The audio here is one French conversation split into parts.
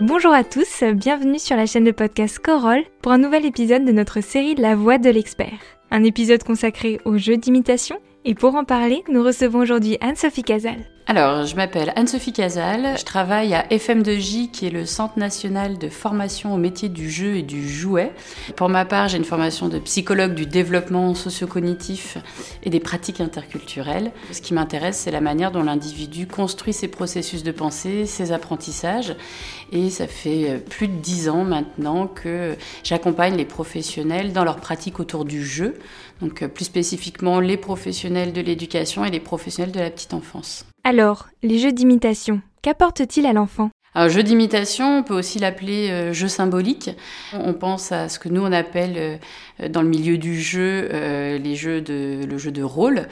Bonjour à tous, bienvenue sur la chaîne de podcast Corolle pour un nouvel épisode de notre série La voix de l'expert. Un épisode consacré aux jeux d'imitation et pour en parler, nous recevons aujourd'hui Anne-Sophie Casal. Alors, je m'appelle Anne-Sophie Casal, je travaille à FM2J, qui est le Centre national de formation au métier du jeu et du jouet. Pour ma part, j'ai une formation de psychologue du développement socio-cognitif et des pratiques interculturelles. Ce qui m'intéresse, c'est la manière dont l'individu construit ses processus de pensée, ses apprentissages. Et ça fait plus de dix ans maintenant que j'accompagne les professionnels dans leurs pratiques autour du jeu, donc plus spécifiquement les professionnels de l'éducation et les professionnels de la petite enfance. Alors, les jeux d'imitation, qu'apportent-ils à l'enfant? Un jeu d'imitation, on peut aussi l'appeler euh, jeu symbolique. On pense à ce que nous on appelle euh, dans le milieu du jeu euh, les jeux de le jeu de rôle,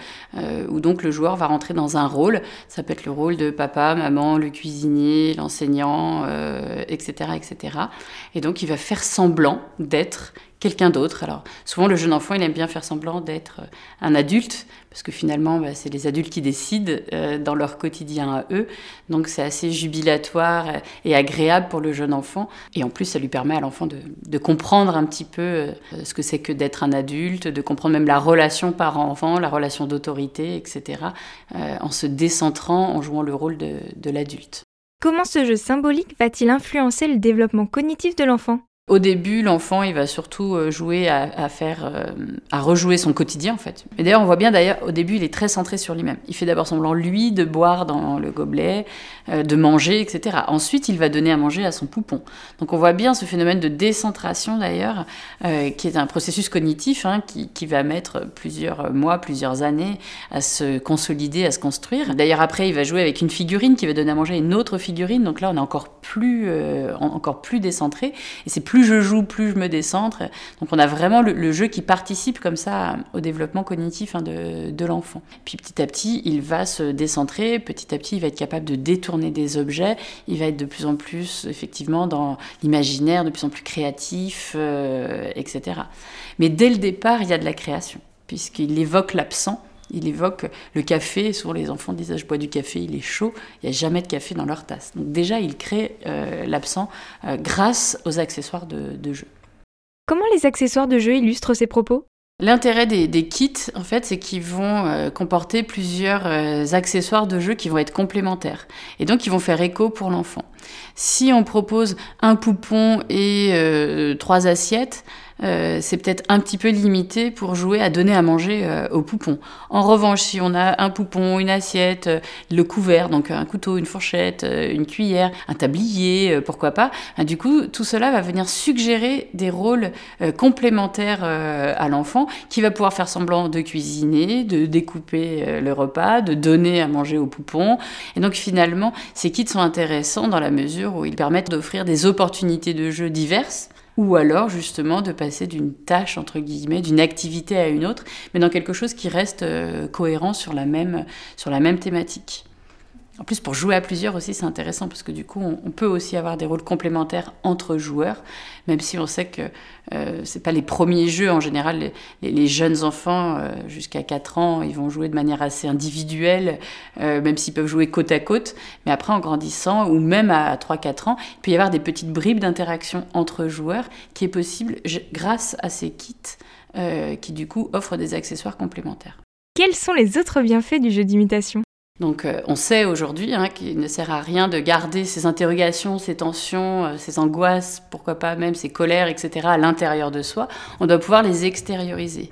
où donc le joueur va rentrer dans un rôle. Ça peut être le rôle de papa, maman, le cuisinier, l'enseignant, etc., etc. Et donc il va faire semblant d'être quelqu'un d'autre. Alors souvent le jeune enfant il aime bien faire semblant d'être euh, un adulte parce que finalement bah, c'est les adultes qui décident euh, dans leur quotidien à eux. Donc c'est assez jubilatoire et agréable pour le jeune enfant. Et en plus ça lui permet à l'enfant de, comprendre un petit peu euh, ce que c'est que d'être un adulte, de comprendre même la relation parent-enfant, la relation d'autorité, etc. en se décentrant, en jouant le rôle de l'adulte. Comment ce jeu symbolique va-t-il influencer le développement cognitif de l'enfant? Au début, l'enfant, il va surtout euh, jouer à, faire, euh, à rejouer son quotidien en fait. Et d'ailleurs, on voit bien d'ailleurs, au début, il est très centré sur lui-même. Il fait d'abord semblant lui de boire dans le gobelet, euh, de manger, etc. Ensuite, il va donner à manger à son poupon. Donc, on voit bien ce phénomène de décentration d'ailleurs, qui est un processus cognitif hein, qui, va mettre plusieurs mois, plusieurs années à se consolider, à se construire. D'ailleurs, après, il va jouer avec une figurine qui va donner à manger à une autre figurine. Donc là, on est encore plus, encore plus décentré. Et c'est je joue, plus je me décentre. Donc on a vraiment le, jeu qui participe comme ça au développement cognitif hein, de, l'enfant. Puis petit à petit, il va se décentrer, petit à petit, il va être capable de détourner des objets, il va être de plus en plus effectivement dans l'imaginaire, de plus en plus créatif, euh, etc. Mais dès le départ, il y a de la création, puisqu'il évoque l'absent il évoque le café. Souvent, les enfants disent ah, Je bois du café, il est chaud. Il n'y a jamais de café dans leur tasse. Donc, déjà, il crée euh, l'absent euh, grâce aux accessoires de, jeu. Comment les accessoires de jeu illustrent ces propos? L'intérêt des, kits, en fait, c'est qu'ils vont euh, comporter plusieurs accessoires de jeu qui vont être complémentaires. Et donc, ils vont faire écho pour l'enfant. Si on propose un poupon et trois assiettes, euh, c'est peut-être un petit peu limité pour jouer à donner à manger euh, au poupon. En revanche, si on a un poupon, une assiette, euh, le couvert, donc un couteau, une fourchette, une cuillère, un tablier, pourquoi pas, ben, du coup, tout cela va venir suggérer des rôles complémentaires à l'enfant qui va pouvoir faire semblant de cuisiner, de découper le repas, de donner à manger au poupon. Et donc finalement, ces kits sont intéressants dans la mesure où ils permettent d'offrir des opportunités de jeu diverses ou alors justement de passer d'une tâche, entre guillemets, d'une activité à une autre, mais dans quelque chose qui reste euh, cohérent sur la même, sur la même thématique. En plus, pour jouer à plusieurs aussi, c'est intéressant parce que du coup, on, peut aussi avoir des rôles complémentaires entre joueurs, même si on sait que euh, c'est pas les premiers jeux. En général, les, jeunes enfants, euh, jusqu'à 4 ans, ils vont jouer de manière assez individuelle, euh, même s'ils peuvent jouer côte à côte. Mais après, en grandissant, ou même à 3-4 ans, il peut y avoir des petites bribes d'interaction entre joueurs qui est possible grâce à ces kits qui, du coup, offrent des accessoires complémentaires. Quels sont les autres bienfaits du jeu d'imitation? Donc euh, on sait aujourd'hui hein, qu'il ne sert à rien de garder ces interrogations, ces tensions, euh, ces angoisses, pourquoi pas même ces colères, etc. à l'intérieur de soi. On doit pouvoir les extérioriser.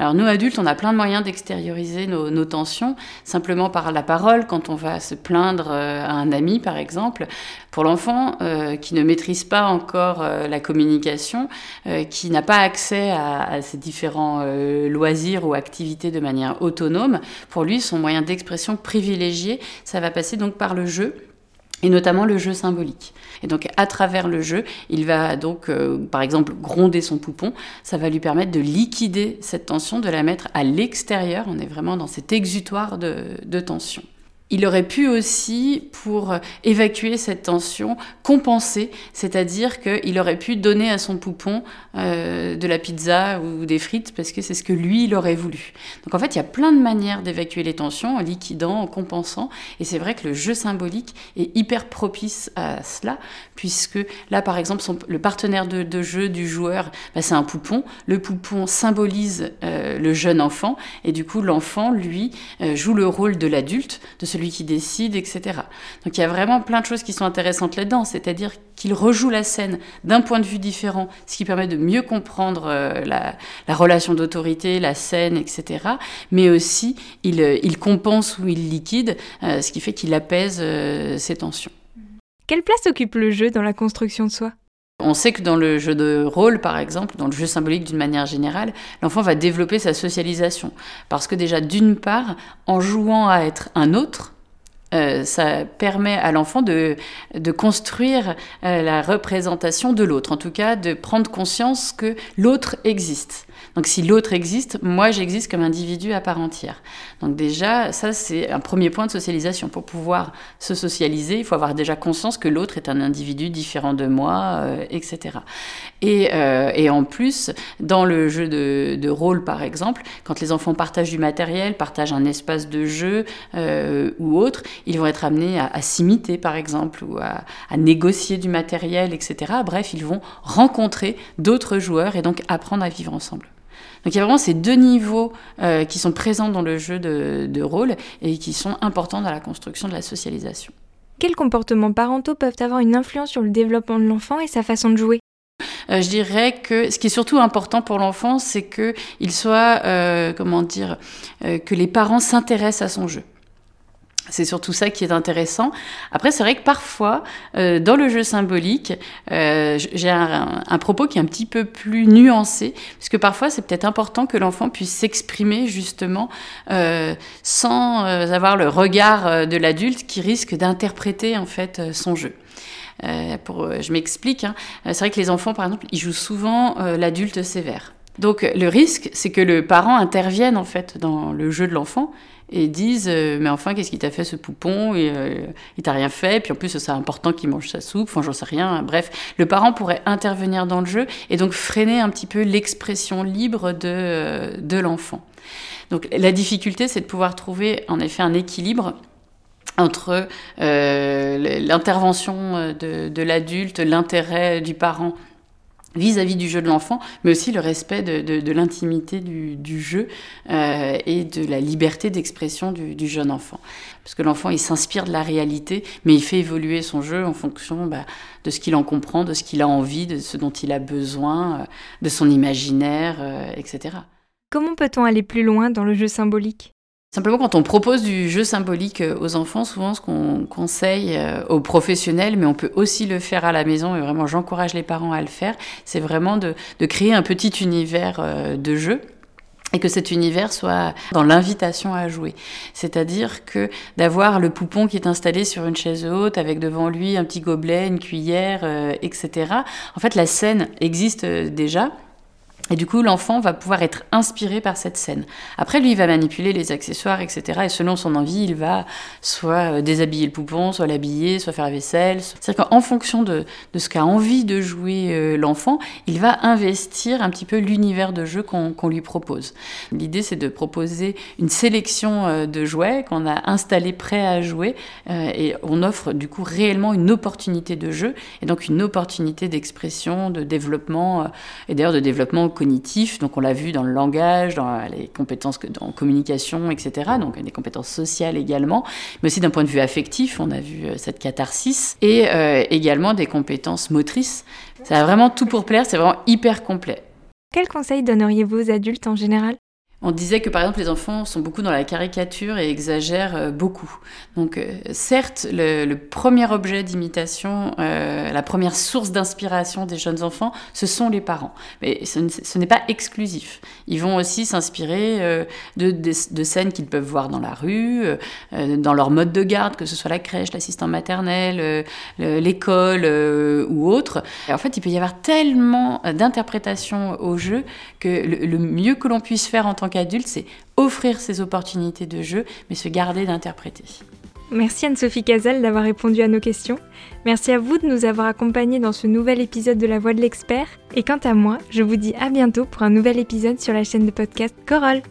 Alors nous adultes, on a plein de moyens d'extérioriser nos, tensions, simplement par la parole, quand on va se plaindre euh, à un ami par exemple. Pour l'enfant euh, qui ne maîtrise pas encore euh, la communication, qui n'a pas accès à, à différents loisirs ou activités de manière autonome, pour lui, son moyen d'expression privilégié, ça va passer donc par le jeu et notamment le jeu symbolique. Et donc à travers le jeu, il va donc euh, par exemple gronder son poupon, ça va lui permettre de liquider cette tension, de la mettre à l'extérieur, on est vraiment dans cet exutoire de, tension. Il aurait pu aussi, pour évacuer cette tension, compenser, c'est-à-dire qu'il aurait pu donner à son poupon euh, de la pizza ou des frites parce que c'est ce que lui, il aurait voulu. Donc en fait, il y a plein de manières d'évacuer les tensions, en liquidant, en compensant, et c'est vrai que le jeu symbolique est hyper propice à cela, puisque là, par exemple, le partenaire de, jeu du joueur, bah, c'est un poupon. Le poupon symbolise euh, le jeune enfant, et du coup, l'enfant, lui, euh, joue le rôle de l'adulte, de celui qui décide, etc. Donc il y a vraiment plein de choses qui sont intéressantes là-dedans, c'est-à-dire qu'il rejoue la scène d'un point de vue différent, ce qui permet de mieux comprendre euh, la, relation d'autorité, la scène, etc. Mais aussi, il, euh, compense ou il liquide, euh, ce qui fait qu'il apaise ses tensions. Quelle place occupe le jeu dans la construction de soi? On sait que dans le jeu de rôle, par exemple, dans le jeu symbolique d'une manière générale, l'enfant va développer sa socialisation. Parce que déjà, d'une part, en jouant à être un autre, euh, ça permet à l'enfant de, de construire euh, la représentation de l'autre, en tout cas de prendre conscience que l'autre existe. Donc si l'autre existe, moi j'existe comme individu à part entière. Donc déjà, ça c'est un premier point de socialisation. Pour pouvoir se socialiser, il faut avoir déjà conscience que l'autre est un individu différent de moi, euh, etc. Et, euh, et, en plus, dans le jeu de, de, rôle par exemple, quand les enfants partagent du matériel, partagent un espace de jeu euh, ou autre, ils vont être amenés à, à s'imiter par exemple ou à, à négocier du matériel, etc. Bref, ils vont rencontrer d'autres joueurs et donc apprendre à vivre ensemble. Donc il y a vraiment ces deux niveaux euh, qui sont présents dans le jeu de, rôle et qui sont importants dans la construction de la socialisation. Quels comportements parentaux peuvent avoir une influence sur le développement de l'enfant et sa façon de jouer? Euh, je dirais que ce qui est surtout important pour l'enfant, c'est qu'il soit, euh, comment dire, que les parents s'intéressent à son jeu. C'est surtout ça qui est intéressant. Après, c'est vrai que parfois, euh, dans le jeu symbolique, euh, j'ai un, propos qui est un petit peu plus nuancé, puisque parfois, c'est peut-être important que l'enfant puisse s'exprimer justement euh, sans avoir le regard de l'adulte qui risque d'interpréter en fait son jeu. pour, je m'explique. Hein. C'est vrai que les enfants, par exemple, ils jouent souvent l'adulte sévère. Donc le risque, c'est que le parent intervienne en fait dans le jeu de l'enfant et disent euh, mais enfin qu'est-ce qui t'a fait ce poupon et euh, il t'a rien fait puis en plus c'est important qu'il mange sa soupe enfin j'en sais rien bref. Le parent pourrait intervenir dans le jeu et donc freiner un petit peu l'expression libre de, euh, de l'enfant. Donc la difficulté c'est de pouvoir trouver en effet un équilibre entre l'intervention de, de l'adulte, l'intérêt du parent vis-à-vis du jeu de l'enfant, mais aussi le respect de, l'intimité du, jeu euh, et de la liberté d'expression du, jeune enfant. Parce que l'enfant, il s'inspire de la réalité, mais il fait évoluer son jeu en fonction bah, de ce qu'il en comprend, de ce qu'il a envie, de ce dont il a besoin, euh, de son imaginaire, euh, etc. Comment peut-on aller plus loin dans le jeu symbolique? Simplement, quand on propose du jeu symbolique euh, aux enfants, souvent ce qu'on conseille euh, aux professionnels, mais on peut aussi le faire à la maison, et vraiment j'encourage les parents à le faire, c'est vraiment de, créer un petit univers euh, de jeu et que cet univers soit dans l'invitation à jouer. C'est-à-dire que d'avoir le poupon qui est installé sur une chaise haute avec devant lui un petit gobelet, une cuillère, etc. En fait, la scène existe déjà, et du coup, l'enfant va pouvoir être inspiré par cette scène. Après, lui, il va manipuler les accessoires, etc. Et selon son envie, il va soit euh, déshabiller le poupon, soit l'habiller, soit faire la vaisselle. C'est-à-dire qu'en fonction de, de ce qu'a envie de jouer euh, l'enfant, il va investir un petit peu l'univers de jeu qu'on lui propose. L'idée, c'est de proposer une sélection euh, de jouets qu'on a installés prêts à jouer. et on offre du coup réellement une opportunité de jeu et donc une opportunité d'expression, de développement, et d'ailleurs de développement donc on l'a vu dans le langage, dans les compétences en communication, etc. Donc des compétences sociales également, mais aussi d'un point de vue affectif, on a vu euh, cette catharsis, et euh, également des compétences motrices. Ça a vraiment tout pour plaire, c'est vraiment hyper complet. Quels conseils donneriez-vous aux adultes en général? On disait que par exemple les enfants sont beaucoup dans la caricature et exagèrent euh, beaucoup. Donc euh, certes, le, premier objet d'imitation, euh, la première source d'inspiration des jeunes enfants, ce sont les parents. Mais ce, n'est pas exclusif. Ils vont aussi s'inspirer de, scènes qu'ils peuvent voir dans la rue, dans leur mode de garde, que ce soit la crèche, l'assistant maternel, l'école ou autre. en fait, il peut y avoir tellement d'interprétations au jeu que le, le mieux que l'on puisse faire en tant qu'adulte, c'est offrir ces opportunités de jeu, mais se garder d'interpréter. Merci Anne-Sophie Casal d'avoir répondu à nos questions. Merci à vous de nous avoir accompagnés dans ce nouvel épisode de La Voix de l'expert. Et quant à moi, je vous dis à bientôt pour un nouvel épisode sur la chaîne de podcast Corolle.